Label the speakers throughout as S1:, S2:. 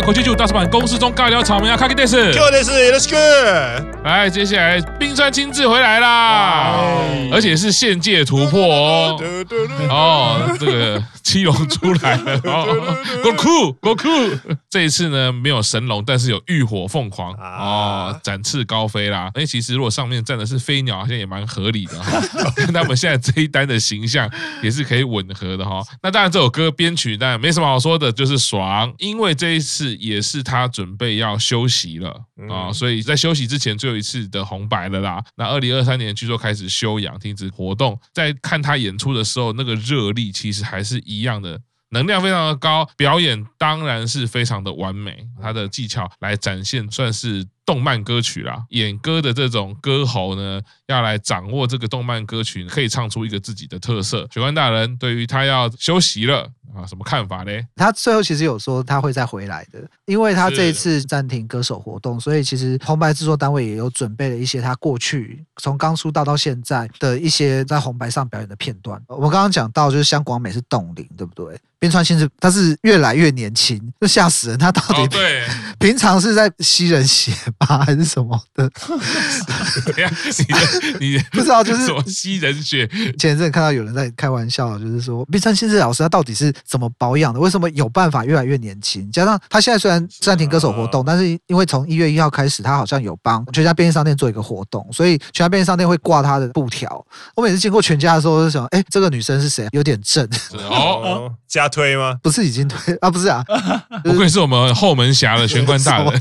S1: 我是看口气剧大师版公司中尬聊草莓啊，卡基电视，
S2: 就电视，Let's go！
S1: 来，接下来冰川亲自回来啦，而且是现界突破哦，哦，这个七龙出来了，哦，够酷，够酷！这一次呢，没有神龙，但是有浴火凤凰。哦，展翅高飞啦。哎，其实如果上面站的是飞鸟，好像也蛮合理的哈，跟他们现在这一单的形象也是可以吻合的哈。那当然，这首歌编曲当然没什么好说的，就是爽，因为这一次也是他准备要休息了。啊，所以在休息之前最后一次的红白了啦。那二零二三年据说开始休养，停止活动，在看他演出的时候，那个热力其实还是一样的。能量非常的高，表演当然是非常的完美，他的技巧来展现算是动漫歌曲啦。演歌的这种歌喉呢，要来掌握这个动漫歌曲，可以唱出一个自己的特色。雪官大人对于他要休息了啊，什么看法呢？
S3: 他最后其实有说他会再回来的，因为他这一次暂停歌手活动，所以其实红白制作单位也有准备了一些他过去从刚出道到现在的一些在红白上表演的片段。我们刚刚讲到就是香广美是冻龄，对不对？冰川亲自他是越来越年轻，就吓死人。他到底对平常是在吸人血吧，还是什么的？
S1: 你你
S3: 不知道就是
S1: 什么吸人血？
S3: 前一阵看到有人在开玩笑，就是说毕生亲自老师他到底是怎么保养的？为什么有办法越来越年轻？加上他现在虽然暂停歌手活动，但是因为从一月一号开始，他好像有帮全家便利商店做一个活动，所以全家便利商店会挂他的布条。我每次经过全家的时候，就想，哎，这个女生是谁？有点正
S1: 哦，
S2: 加。推吗？
S3: 不是已经推啊？不是啊，
S1: 不愧是我们后门侠的玄关大人。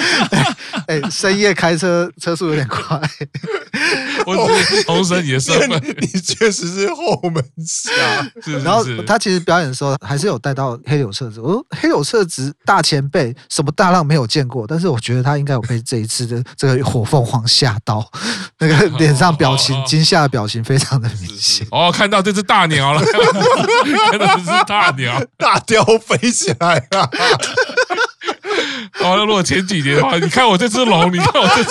S3: 哎，深夜开车车速有点快。
S1: 我只是重申你的身份，
S2: 你确实是后门侠。
S3: 然后他其实表演的时候还是有带到黑柳彻子。我说黑柳彻子大前辈，什么大浪没有见过，但是我觉得他应该有被这一次的这个火凤凰吓到，那个脸上表情惊吓的表情非常的明显。
S1: 哦，看到这只大鸟了，看到这只大鸟，
S2: 大雕飞起来了。
S1: 哦，那如果前几年的话，你看我这只龙，你看我这只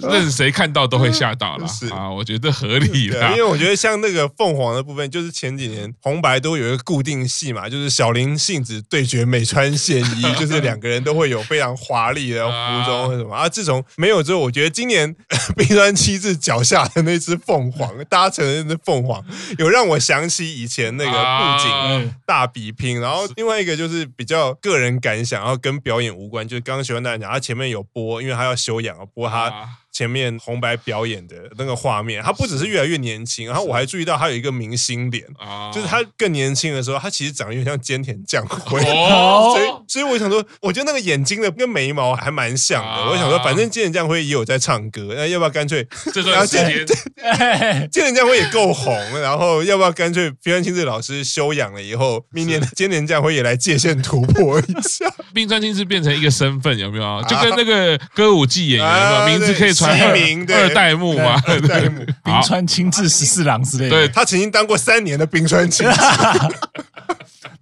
S1: 龙，任谁看到都会吓到了。是啊，我觉得合理的。
S2: 因为我觉得像那个凤凰的部分，就是前几年红白都有一个固定戏嘛，就是小林幸子对决美川宪一，就是两个人都会有非常华丽的 服装或什么啊。自从没有之后，我觉得今年 冰川亲自脚下的那只凤凰搭乘的那只凤凰，有让我想起以前那个布景大比拼。然后另外一个就是比较个人感。想要跟表演无关，就是刚刚学完大家讲，他前面有播，因为他要休养，播他。前面红白表演的那个画面，他不只是越来越年轻，然后我还注意到他有一个明星脸，就是他更年轻的时候，他其实长得有点像菅田将晖，所以所以我想说，我觉得那个眼睛的跟眉毛还蛮像的。我想说，反正菅田将辉也有在唱歌，那要不要干脆？然后菅田菅田将辉也够红，然后要不要干脆冰川亲自老师休养了以后，明年菅田将辉也来界限突破一下？
S1: 冰川亲自变成一个身份有没有？就跟那个歌舞伎演员名字可以传名。二代目嘛，二代目
S4: 冰川亲自十四郎之类的。
S2: 对，他曾经当过三年的冰川亲自。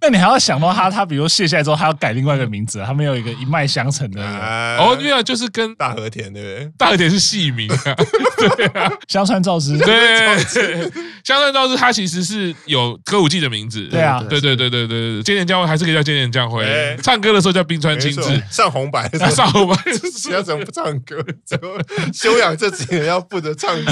S4: 那你还要想到他，他比如卸下来之后，他要改另外一个名字，他们有一个一脉相承的。
S1: 哦，对啊，就是跟
S2: 大和田对不对？
S1: 大和田是戏名啊，对啊，
S4: 香川照之，
S1: 对，香川照之，他其实是有歌舞伎的名字。
S4: 对啊，
S1: 对对对对对对，菅田将晖还是可以叫菅田将晖，唱歌的时候叫冰川清志，
S2: 上红白
S1: 上红白，
S2: 要怎么不唱歌？怎么修养这几年要负责唱歌？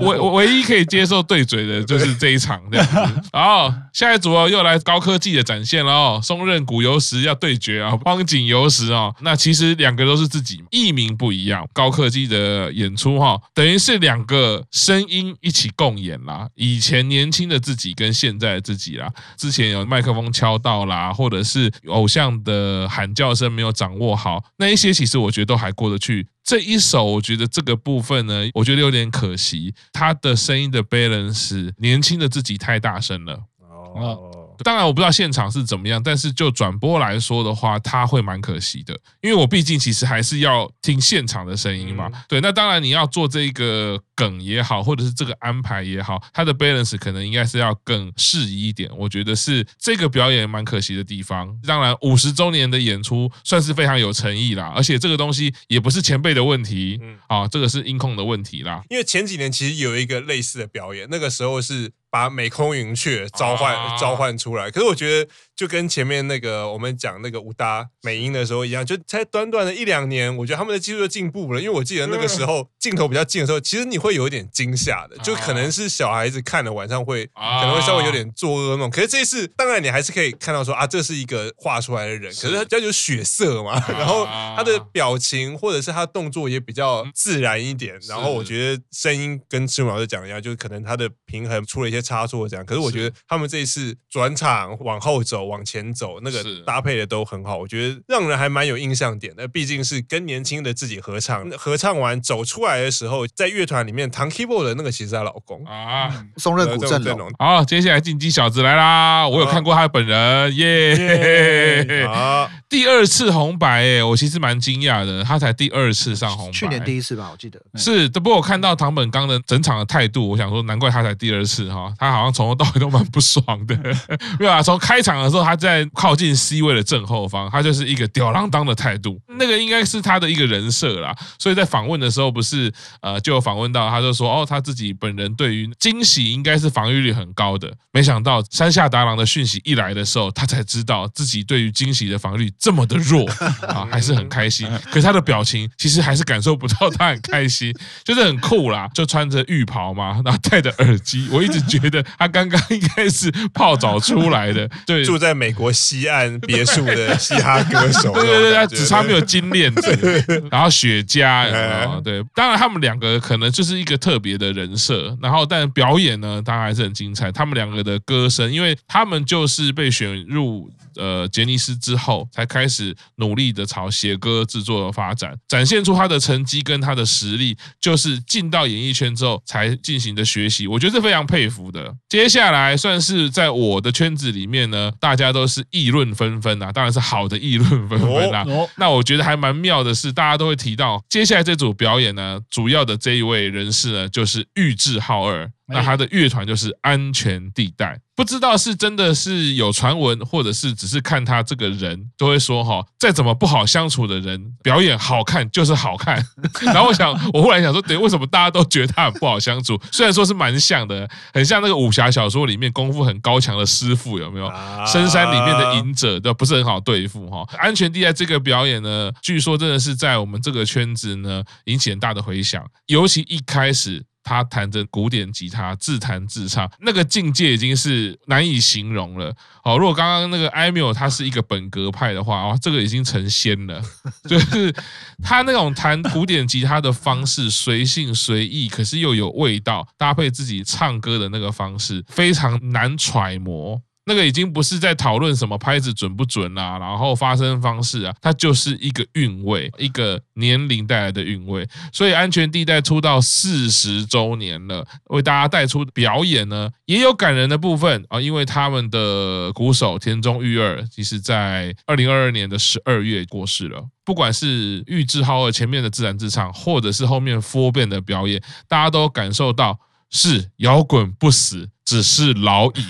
S1: 我我唯一可以接受对嘴的就是这一场这样子。然后下一组哦，又来高科技。的展现了哦，松任谷由实要对决啊，荒井由实啊，那其实两个都是自己，艺名不一样，高科技的演出哈，等于是两个声音一起共演啦。以前年轻的自己跟现在的自己啦，之前有麦克风敲到啦，或者是偶像的喊叫声没有掌握好，那一些其实我觉得都还过得去。这一首我觉得这个部分呢，我觉得有点可惜，他的声音的 balance，年轻的自己太大声了哦。当然我不知道现场是怎么样，但是就转播来说的话，他会蛮可惜的，因为我毕竟其实还是要听现场的声音嘛。对，那当然你要做这个梗也好，或者是这个安排也好，它的 balance 可能应该是要更适宜一点。我觉得是这个表演蛮可惜的地方。当然五十周年的演出算是非常有诚意啦，而且这个东西也不是前辈的问题，啊，这个是音控的问题啦。
S2: 因为前几年其实有一个类似的表演，那个时候是。把美空云雀召唤召唤出来，可是我觉得就跟前面那个我们讲那个武打美英的时候一样，就才短短的一两年，我觉得他们的技术就进步了。因为我记得那个时候镜头比较近的时候，其实你会有一点惊吓的，就可能是小孩子看了晚上会可能会稍微有点做噩梦。可是这一次，当然你还是可以看到说啊，这是一个画出来的人，可是他叫就血色嘛，然后他的表情或者是他动作也比较自然一点。然后我觉得声音跟赤木老师讲一样，就是可能他的平衡出了一些差错这样。可是我觉得他们这一次转场往后走、往前走，那个搭配的都很好，我觉得让人还蛮有印象点的。毕竟是跟年轻的自己合唱，合唱完走出来的时候，在乐团里面弹 keyboard 的那个其实是她老公啊，
S3: 松任谷正隆。
S1: 好，接下来进击小子来啦，我有看过他本人耶。啊，第二次红白哎，我其实蛮惊讶的，他才第二次上红白，
S3: 去年第一次吧，我记得
S1: 是。不过我看到唐本刚的整场的态度，我想说难怪他才第二次哈，他好像从头到尾都蛮不爽的，没有啊？从开场的时候，他在靠近 C 位的正后方，他就是一个吊儿郎当的态度，那个应该是他的一个人设啦。所以在访问的时候，不是呃，就有访问到，他就说哦，他自己本人对于惊喜应该是防御力很高的，没想到山下达郎的讯息一来的时候，他才知道自己对于惊喜的防御力这么的弱啊，还是很开心。可是他的表情其实还是感受不到他很开心，就是很酷啦，就穿着浴袍嘛，然后戴着耳机，我一直觉得他刚刚应该是泡澡出来的，对，
S2: 住在美国西岸 别墅的嘻哈歌手，
S1: 对对对，他只差没有金链子，然后雪茄，对，当然他们两个可能就是一个特别的人设，然后但表演呢，当然还是很精彩。他们两个的歌声，因为他们就是被选入呃杰尼斯之后，才开始努力的朝写歌制作的发展，展现出他的成绩跟他的实力，就是进到演艺圈之后才进行的学习，我觉得是非常佩服的。接下来算是在我的圈子里面呢，大家都是议论纷纷啊，当然是好的议论纷纷啊。那我觉得还蛮妙的是，大家都会提到接下来这组表演呢，主要的这一位人士呢，就是玉置浩二。那他的乐团就是安全地带，不知道是真的是有传闻，或者是只是看他这个人，都会说哈，再怎么不好相处的人，表演好看就是好看。然后我想，我忽然想说，对，为什么大家都觉得他很不好相处？虽然说是蛮像的，很像那个武侠小说里面功夫很高强的师傅，有没有？深山里面的隐者都不是很好对付哈。安全地带这个表演呢，据说真的是在我们这个圈子呢引起很大的回响，尤其一开始。他弹着古典吉他自弹自唱，那个境界已经是难以形容了。好，如果刚刚那个艾米尔他是一个本格派的话，哦，这个已经成仙了。就是他那种弹古典吉他的方式，随性随意，可是又有味道，搭配自己唱歌的那个方式，非常难揣摩。那个已经不是在讨论什么拍子准不准啦，然后发声方式啊，它就是一个韵味，一个年龄带来的韵味。所以安全地带出道四十周年了，为大家带出表演呢，也有感人的部分啊，因为他们的鼓手田中裕二，其实在二零二二年的十二月过世了。不管是玉置浩二前面的自然自唱，或者是后面 Four 变的表演，大家都感受到。是摇滚不死，只是老矣。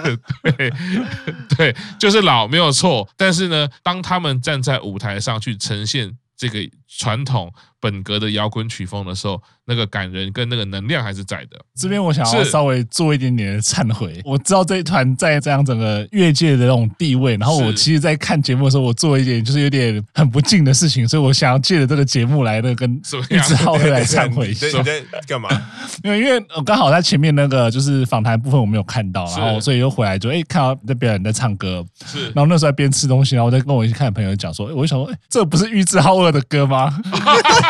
S1: 对 对，就是老，没有错。但是呢，当他们站在舞台上去呈现这个传统本格的摇滚曲风的时候，那个感人跟那个能量还是在的。
S4: 这边我想要稍微做一点点的忏悔。我知道这一团在这样整个乐界的那种地位，然后我其实，在看节目的时候，我做一点就是有点很不敬的事情，所以我想要借着这个节目来的跟玉置浩二来忏悔 一下。
S2: 你在 干嘛？
S4: 因为因为我刚好在前面那个就是访谈部分我没有看到，然后所以又回来就哎看到那边人在唱歌，是。然后那时候在边吃东西，然后我在跟我一起看的朋友讲说，我就想说，这不是玉置浩二的歌吗？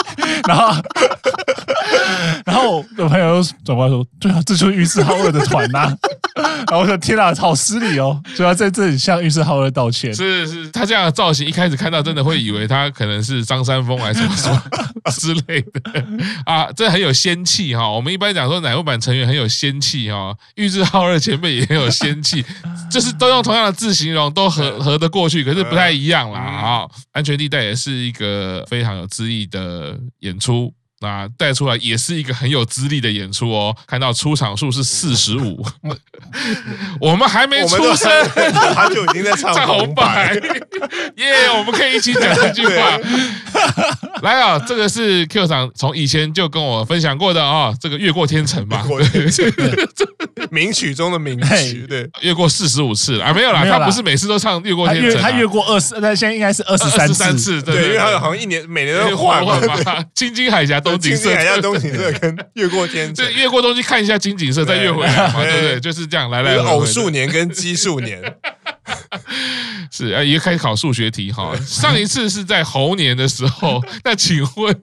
S4: 然后，然后我的朋友转过来说：“对啊，这就是玉置浩二的团呐、啊。”然后我说：“天哪，好失礼哦！”所以要在这里向玉置浩二道歉。
S1: 是是，他这样的造型，一开始看到真的会以为他可能是张三丰还是什么什么 之类的啊，这很有仙气哈。我们一般讲说奶油版成员很有仙气哈，玉置浩二前辈也很有仙气，就是都用同样的字形容，都合合得过去，可是不太一样啦啊。安全地带也是一个非常有资历的演出。那带出来也是一个很有资历的演出哦。看到出场数是四十五，我们还没出生，
S2: 他就已经在唱 红白，
S1: 耶！yeah, 我们可以一起讲这句话。来啊，这个是 Q 厂从以前就跟我分享过的啊、哦，这个越过天成嘛，
S2: 名曲中的名曲，对，
S1: 越过四十五次啊，没有啦，他不是每次都唱越过天成，
S4: 他越过二十，那现在应该是二十三次，
S1: 对，
S2: 因为他好像一年每年都换嘛，
S1: 青金海峡东景色，
S2: 海峡东景色跟越过天成，
S1: 这越过东西看一下金景色，再越回来嘛，对。不对？就是这样，来来，
S2: 偶数年跟奇数年。
S1: 是啊，也开始考数学题哈。上一次是在猴年的时候，那请问，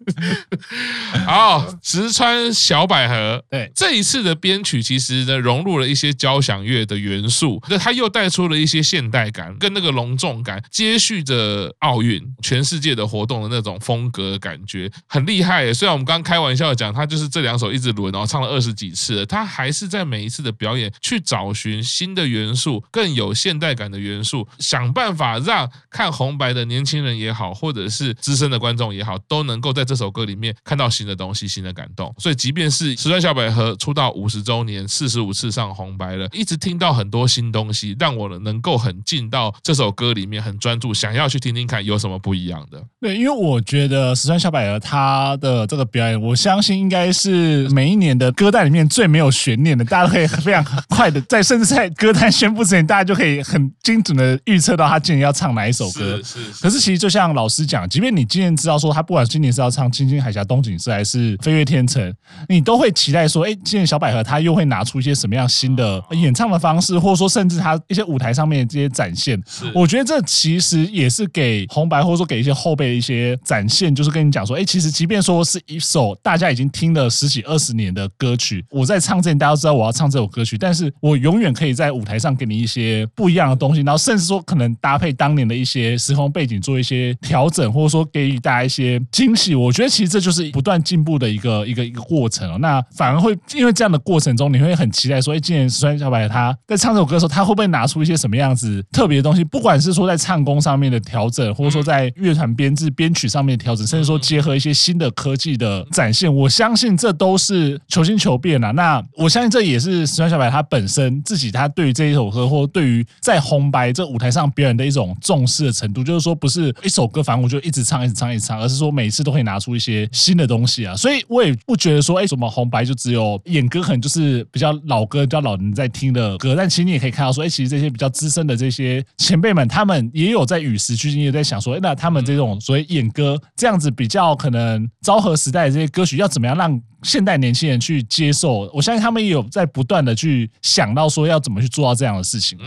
S1: 好，石川小百合，对，这一次的编曲其实呢，融入了一些交响乐的元素，那它又带出了一些现代感跟那个隆重感，接续着奥运全世界的活动的那种风格的感觉，很厉害。虽然我们刚开玩笑讲，他就是这两首一直轮然后，唱了二十几次了，他还是在每一次的表演去找寻新的元素，更有现代感的元素，想办法让看红白的年轻人也好，或者是资深的观众也好，都能够在这首歌里面看到新的东西、新的感动。所以，即便是石川小百合出道五十周年，四十五次上红白了，一直听到很多新东西，让我能够很进到这首歌里面，很专注，想要去听听看有什么不一样的。
S4: 对，因为我觉得石川小百合她的这个表演，我相信应该是每一年的歌单里面最没有悬念的，大家都可以非常快的在，甚至在歌单宣布之前，大家就可以很精准的预测到他今年要唱哪一首歌。
S1: 是是。
S4: 可是其实就像老师讲，即便你今年知道说他不管今年是要唱《青青海峡东景色》还是《飞越天成》，你都会期待说，哎，今年小百合他又会拿出一些什么样新的演唱的方式，或者说甚至他一些舞台上面的这些展现。
S1: 是。
S4: 我觉得这其实也是给红白或者说给一些后辈的一些展现，就是跟你讲说，哎，其实即便说是一首大家已经听了十几二十年的歌曲，我在唱之前大家都知道我要唱这首歌曲，但是我永远可以在舞台上给你一些不一样的东西，然后甚至说可能搭配当年的一些时空背景做一些调整，或者说给予大家一些惊喜。我觉得其实这就是不断进步的一个一个一个过程哦。那反而会因为这样的过程中，你会很期待说，哎，今年石川小白他在唱这首歌的时候，他会不会拿出一些什么样子特别的东西？不管是说在唱功上面的调整，或者说在乐团编制编曲上面的调整，甚至说结合一些新的科技的展现，我相信这都是求新求变啊。那我相信这也是石川小白他本身自己他对于这一首歌，或对于在红白这舞台上表演的一种重视的程度，就是说不是一首歌，反正我就一直唱，一直唱，一直唱，而是说每一次都可以拿出一些新的东西啊。所以我也不觉得说，哎，什么红白就只有演歌，可能就是比较老歌、比较老人在听的歌。但其实你也可以看到说，哎，其实这些比较资深的这些前辈们，他们也有在与时俱进，也在想说，哎，那他们这种所谓演歌这样子比较可能昭和时代的这些歌曲，要怎么样让现代年轻人去接受？我相信他们也有在不断的去想到说，要怎么去做到这样的事情。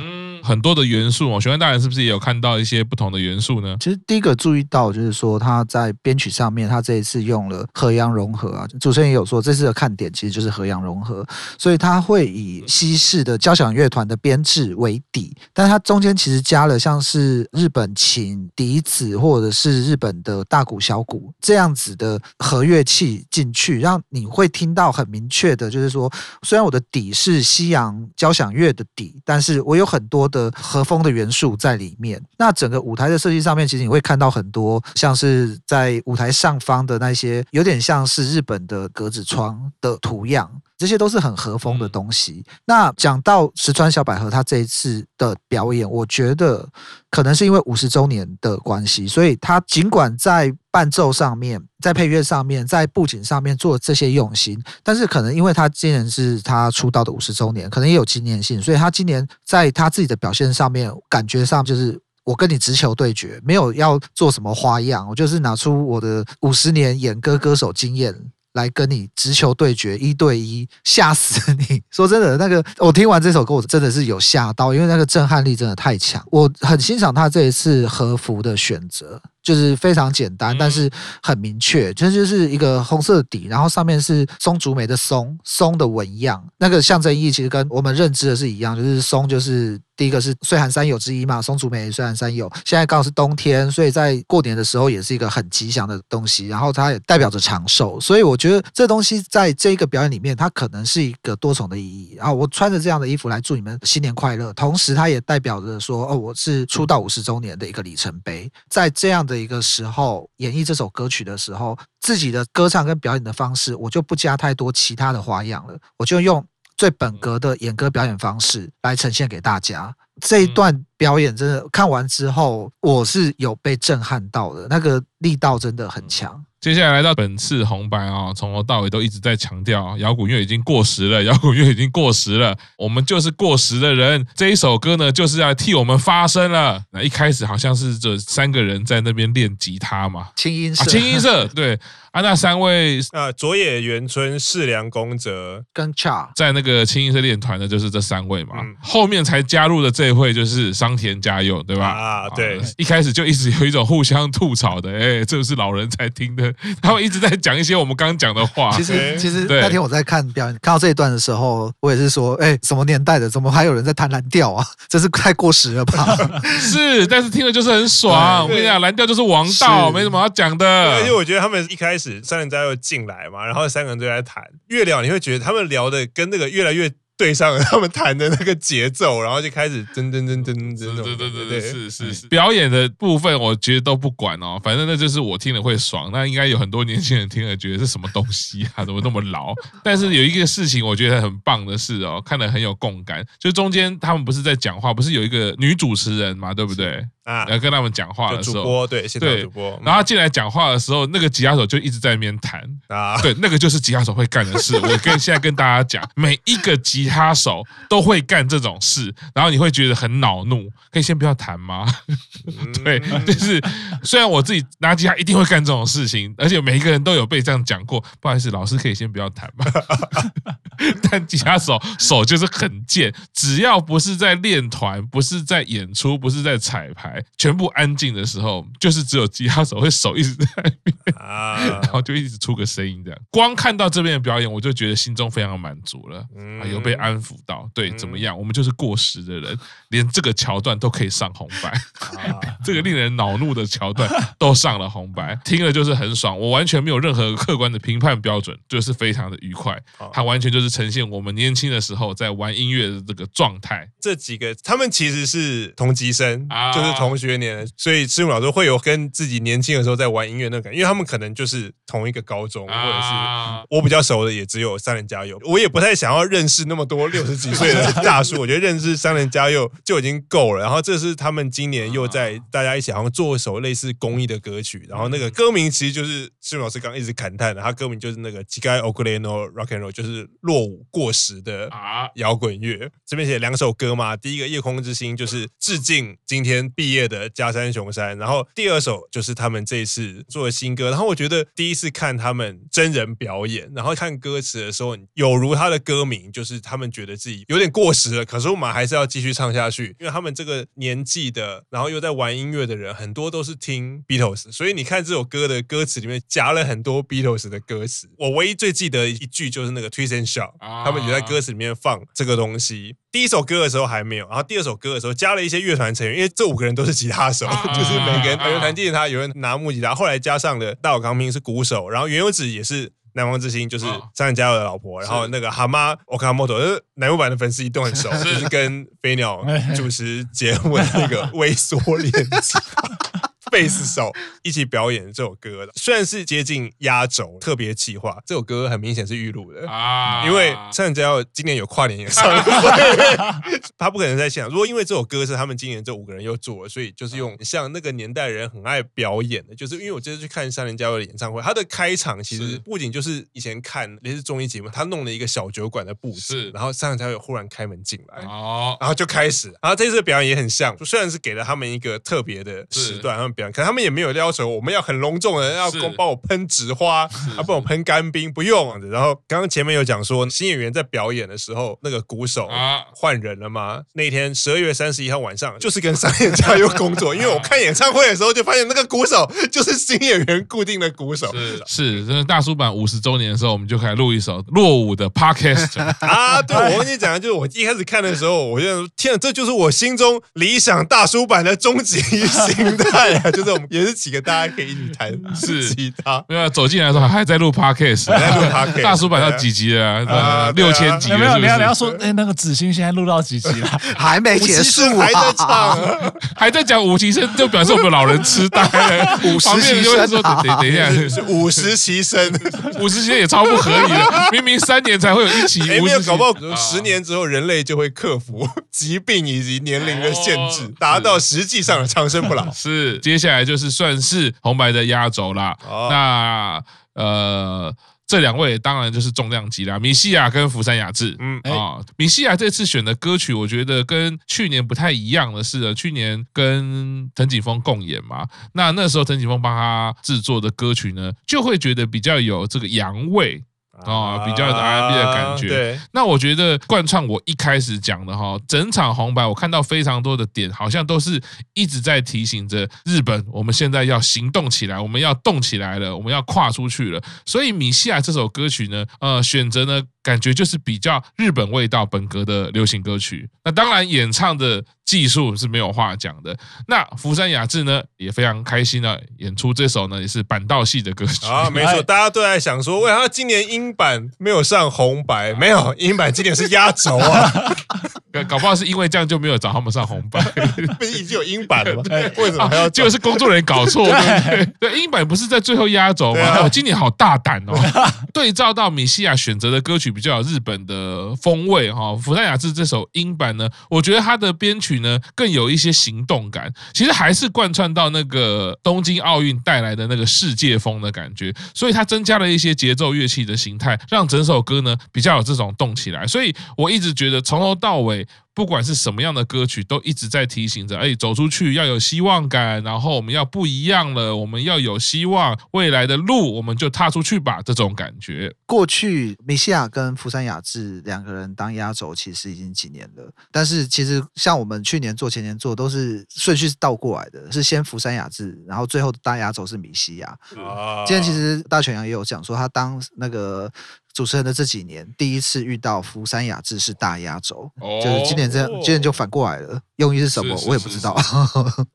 S1: 很多的元素哦，玄关大人是不是也有看到一些不同的元素呢？
S3: 其实第一个注意到就是说，他在编曲上面，他这一次用了和洋融合啊。主持人也有说，这次的看点其实就是和洋融合，所以他会以西式的交响乐团的编制为底，但他中间其实加了像是日本琴、笛子或者是日本的大鼓、小鼓这样子的和乐器进去，让你会听到很明确的，就是说，虽然我的底是西洋交响乐的底，但是我有很多的和风的元素在里面。那整个舞台的设计上面，其实你会看到很多，像是在舞台上方的那些，有点像是日本的格子窗的图样。这些都是很和风的东西。那讲到石川小百合，她这一次的表演，我觉得可能是因为五十周年的关系，所以她尽管在伴奏上面、在配乐上面、在布景上面做这些用心，但是可能因为她今年是她出道的五十周年，可能也有纪念性，所以她今年在她自己的表现上面，感觉上就是我跟你直球对决，没有要做什么花样，我就是拿出我的五十年演歌歌手经验。来跟你直球对决，一对一吓死你！说真的，那个我听完这首歌，我真的是有吓到，因为那个震撼力真的太强。我很欣赏他这一次和服的选择。就是非常简单，但是很明确，这就是一个红色的底，然后上面是松竹梅的松，松的纹样，那个象征意义其实跟我们认知的是一样，就是松就是第一个是岁寒三友之一嘛，松竹梅岁寒三友，现在刚好是冬天，所以在过年的时候也是一个很吉祥的东西，然后它也代表着长寿，所以我觉得这东西在这个表演里面，它可能是一个多重的意义。然后我穿着这样的衣服来祝你们新年快乐，同时它也代表着说，哦，我是出道五十周年的一个里程碑，在这样。的一个时候演绎这首歌曲的时候，自己的歌唱跟表演的方式，我就不加太多其他的花样了，我就用最本格的演歌表演方式来呈现给大家。这一段表演真的看完之后，我是有被震撼到的，那个力道真的很强。
S1: 接下来来到本次红白啊，从头到尾都一直在强调摇滚乐已经过时了，摇滚乐已经过时了，我们就是过时的人。这一首歌呢，就是要替我们发声了。那一开始好像是这三个人在那边练吉他嘛，
S3: 清音社，
S1: 轻音色，对。啊，那三位
S2: 呃，佐野元春、世良公则
S3: 跟 Cha
S1: 在那个轻音社练团的，就是这三位嘛。嗯、后面才加入的这一位就是桑田佳佑，对吧？
S2: 啊，对。啊、
S1: 一开始就一直有一种互相吐槽的，哎，这是老人才听的。他们一直在讲一些我们刚刚讲的话。
S3: 其实，其实那天我在看表演，看到这一段的时候，我也是说，哎，什么年代的，怎么还有人在弹蓝调啊？这是太过时了吧？
S1: 是，但是听了就是很爽。我跟你讲，蓝调就是王道，没什么要讲的。
S2: 而且我觉得他们一开始。三人家又进来嘛，然后三个人都在谈，越聊你会觉得他们聊的跟那个越来越对上了他们谈的那个节奏，然后就开始噔噔噔噔噔噔，
S1: 对对对对，是是是。表演的部分我觉得都不管哦，反正那就是我听了会爽。那应该有很多年轻人听了觉得是什么东西啊，怎么那么老？但是有一个事情我觉得很棒的是哦，看了很有共感，就中间他们不是在讲话，不是有一个女主持人嘛，对不对？啊，来跟他们讲话的时候，
S2: 主播对，对主播，
S1: 然后他进来讲话的时候，那个吉他手就一直在那边弹啊，对，那个就是吉他手会干的事。我跟现在跟大家讲，每一个吉他手都会干这种事，然后你会觉得很恼怒，可以先不要弹吗？对，就是虽然我自己拿吉他一定会干这种事情，而且每一个人都有被这样讲过，不好意思，老师可以先不要弹吗？但吉他手手就是很贱，只要不是在练团，不是在演出，不是在彩排。全部安静的时候，就是只有吉他手会手一直在那边啊，然后就一直出个声音这样。光看到这边的表演，我就觉得心中非常满足了，啊，有被安抚到。对，怎么样？我们就是过时的人，连这个桥段都可以上红白，这个令人恼怒的桥段都上了红白，听了就是很爽。我完全没有任何客观的评判标准，就是非常的愉快。它完全就是呈现我们年轻的时候在玩音乐的这个状态。
S2: 这几个他们其实是同级生，就是。同学年，所以师母老师会有跟自己年轻的时候在玩音乐那个感觉，因为他们可能就是同一个高中，或者是我比较熟的也只有三人加油，我也不太想要认识那么多 六十几岁的大叔，我觉得认识三人加油就已经够了。然后这是他们今年又在大家一起好像做一首类似公益的歌曲，然后那个歌名其实就是师母老师刚刚一直感叹的，他歌名就是那个 Jigai Okure no Rock and Roll，就是落伍过时的摇滚乐。这边写两首歌嘛，第一个夜空之星就是致敬今天毕业的加山雄山，然后第二首就是他们这一次做的新歌，然后我觉得第一次看他们真人表演，然后看歌词的时候，有如他的歌名，就是他们觉得自己有点过时了，可是我们还是要继续唱下去，因为他们这个年纪的，然后又在玩音乐的人，很多都是听 Beatles，所以你看这首歌的歌词里面夹了很多 Beatles 的歌词。我唯一最记得一句就是那个 Twist and Shout，他们就在歌词里面放这个东西。第一首歌的时候还没有，然后第二首歌的时候加了一些乐团成员，因为这五个人都是吉他手，就是每个人有人弹吉他，有人拿木吉他，后来加上了大友康平是鼓手，然后原有子也是南方之星，就是三人加油的老婆，然后那个蛤蟆 Okamoto 就是南部版的粉丝一定很熟，就是跟飞鸟主持节目的那个微缩练习。贝斯手一起表演这首歌的，虽然是接近压轴特别企划，这首歌很明显是预录的啊，因为三人加油今年有跨年演唱会，他不可能在现场。如果因为这首歌是他们今年这五个人又做了，所以就是用像那个年代人很爱表演的，就是因为我这次去看三人加油的演唱会，他的开场其实不仅就是以前看类似综艺节目，他弄了一个小酒馆的布置，然后三人加油忽然开门进来，哦，然后就开始，然后这次的表演也很像，虽然是给了他们一个特别的时段，他们。可他们也没有要求我们要很隆重的要帮我喷纸花，要帮我喷干冰，不用。然后刚刚前面有讲说新演员在表演的时候，那个鼓手换人了吗？那天十二月三十一号晚上，就是跟三人加油工作，因为我看演唱会的时候就发现那个鼓手就是新演员固定的鼓手。
S1: 是，是，大叔版五十周年的时候，我们就开始录一首落伍的 Podcast
S2: 啊。对，我跟你讲的就是我一开始看的时候，我就天啊，这就是我心中理想大叔版的终极形态。就是我们也是几个大家可以一起谈
S1: 是
S2: 吉他。
S1: 没有走进来的时候还在录 podcast，
S2: 在录 podcast，
S1: 大叔版到几集了？
S2: 啊
S1: 六千集了，
S4: 没有，你要你要说，哎，那个子欣现在录到几集了？
S3: 还没结束
S2: 还在
S3: 啊！
S2: 唱，
S1: 还在讲五级生，就表示我们老人痴呆了。
S3: 五十
S1: 旁边人就会说，
S3: 期生啊
S1: 等等一下，
S2: 是五十级生，
S1: 五十期生也超不合理的，明明三年才会有一期，
S2: 哎，
S1: 五十
S2: 没有，搞不好
S1: 啊
S2: 十年之后人类就会克服疾病以及年龄的限制
S1: 哦，
S2: 达到实际上的长生不老。
S1: 是，接下来就是算是红白的压轴啦。
S2: 哦
S1: 那呃，这两位当然就是重量级啦，米西亚跟福山雅治。
S2: 嗯，
S1: 啊、米西亚这次选的歌曲，我觉得跟去年不太一样的是呢，去年跟藤井风共演嘛，那那时候藤井风帮他制作的歌曲呢，就会觉得比较有这个洋味。哦比较有 R&B 的感觉
S2: 对，
S1: 那我觉得贯穿我一开始讲的哈，整场红白我看到非常多的点，好像都是一直在提醒着日本，我们现在要行动起来，我们要动起来了，我们要跨出去了。所以米西亚这首歌曲呢，呃，选择呢，感觉就是比较日本味道本格的流行歌曲。那当然演唱的技术是没有话讲的。那福山雅治呢，也非常开心啊演出这首呢，也是板道系的歌曲
S2: 啊，没错，大家都在想说，为啥今年英版没有上红白？没有，英版今年是压轴啊，
S1: 搞不好是因为这样就没有找他们上红白。
S2: 不是已经有英版了吗？为什么还要找？
S1: 结果是工作人员搞错，对不对？对，英版不是在最后
S2: 压轴
S1: 吗？我今年好大胆哦！对照到米西亚选择的歌曲比较有日本的风味哈，福山雅治这首英版呢，我觉得他的编曲呢更有一些行动感，其实还是贯穿到那个东京奥运带来的那个世界风的感觉，所以它增加了一些节奏乐器的形态，让整首歌呢比较有这种动起来，所以我一直觉得从头到尾。不管是什么样的歌曲，都一直在提醒着，哎，走出去要有希望感，然后我们要不一样了，我们要有希望，未来的路我们就踏出去吧，这种感觉。
S3: 过去米西亚跟福山雅治两个人当压轴，其实已经几年了。但是其实像我们去年做、前年做，都是顺序是倒过来的，是先福山雅治，然后最后当压轴是米西亚。
S2: 啊
S3: 今天其实大全洋也有讲说，他当那个。主持人的这几年第一次遇到福山雅治是大压轴，
S1: 哦
S3: 就是今年这样，今年就反过来了，用意是什
S1: 么
S3: 我也不知道。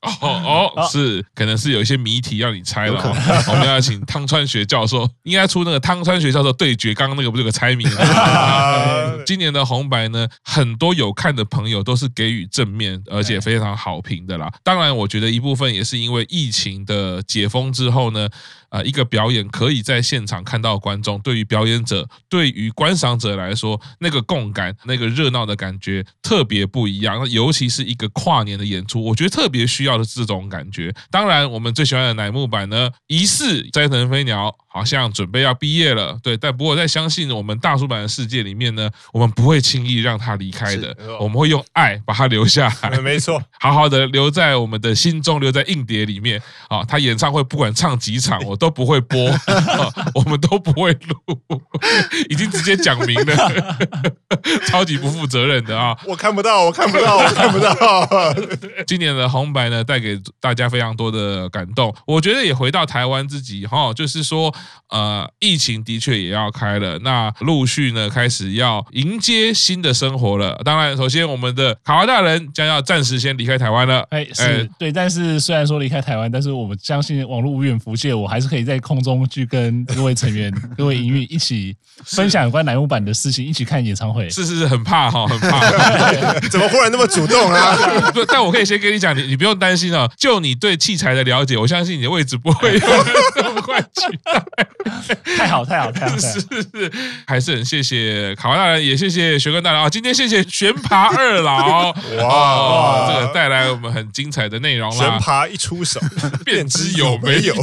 S1: 哦哦，是，可能是有一些谜题让你猜了。我们要请汤川学教授，应该出那个汤川学教授对决，刚刚那个不是有个猜谜吗？今年的红白呢，很多有看的朋友都是给予正面而且非常好评的啦。当然，我觉得一部分也是因为疫情的解封之后呢。呃，一个表演可以在现场看到观众，对于表演者、对于观赏者来说，那个共感、那个热闹的感觉特别不一样。尤其是一个跨年的演出，我觉得特别需要的是这种感觉。当然，我们最喜欢的乃木坂呢，疑似斋藤飞鸟好像准备要毕业了，对。但不过，在相信我们大叔版的世界里面呢，我们不会轻易让他离开的，我们会用爱把他留下来。
S2: 没错，
S1: 好好的留在我们的心中，留在硬碟里面。啊，他演唱会不管唱几场，我都不会播，我们都不会录，已经直接讲明了，超级不负责任的啊！
S2: 我看不到，我看不到，我看不到。
S1: 今年的红白呢，带给大家非常多的感动。我觉得也回到台湾自己哈，就是说，呃，疫情的确也要开了，那陆续呢开始要迎接新的生活了。当然，首先我们的卡哇大人将要暂时先离开台湾了。
S4: 哎，是对，但是虽然说离开台湾，但是我们相信网络无远弗届，我还是可以在空中去跟各位成员、各位营运一起分享有关乃木坂的事情，一起看演唱会。
S1: 是是是，很怕哈，很怕。
S2: 怎么忽然那么主动啊？
S1: 不，但我可以先跟你讲，你你不用担心啊。就你对器材的了解，我相信你的位置不会这么快取代。
S4: 太好，太好，太好！
S1: 是是 是，还是很谢谢卡哇大人，也谢谢玄关大人啊。今天谢谢悬爬二老，哇，这个带来我们很精彩的内容啦。
S2: 悬爬一出手，
S1: 便知有没有。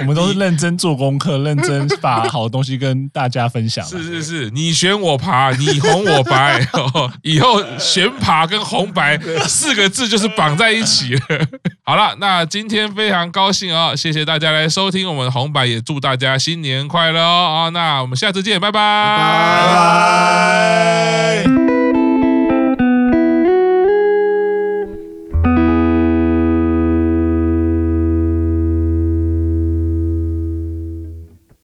S4: 我们都是认真做功课，认真把好东西跟大家分享。
S1: 是是是，你选我爬，你红我白，以后选爬跟红白四个字就是绑在一起了。好了，那今天非常高兴啊，谢谢大家来收听我们红白，也祝大家新年快乐哦啊！那我们下次见，拜拜。
S2: 拜拜。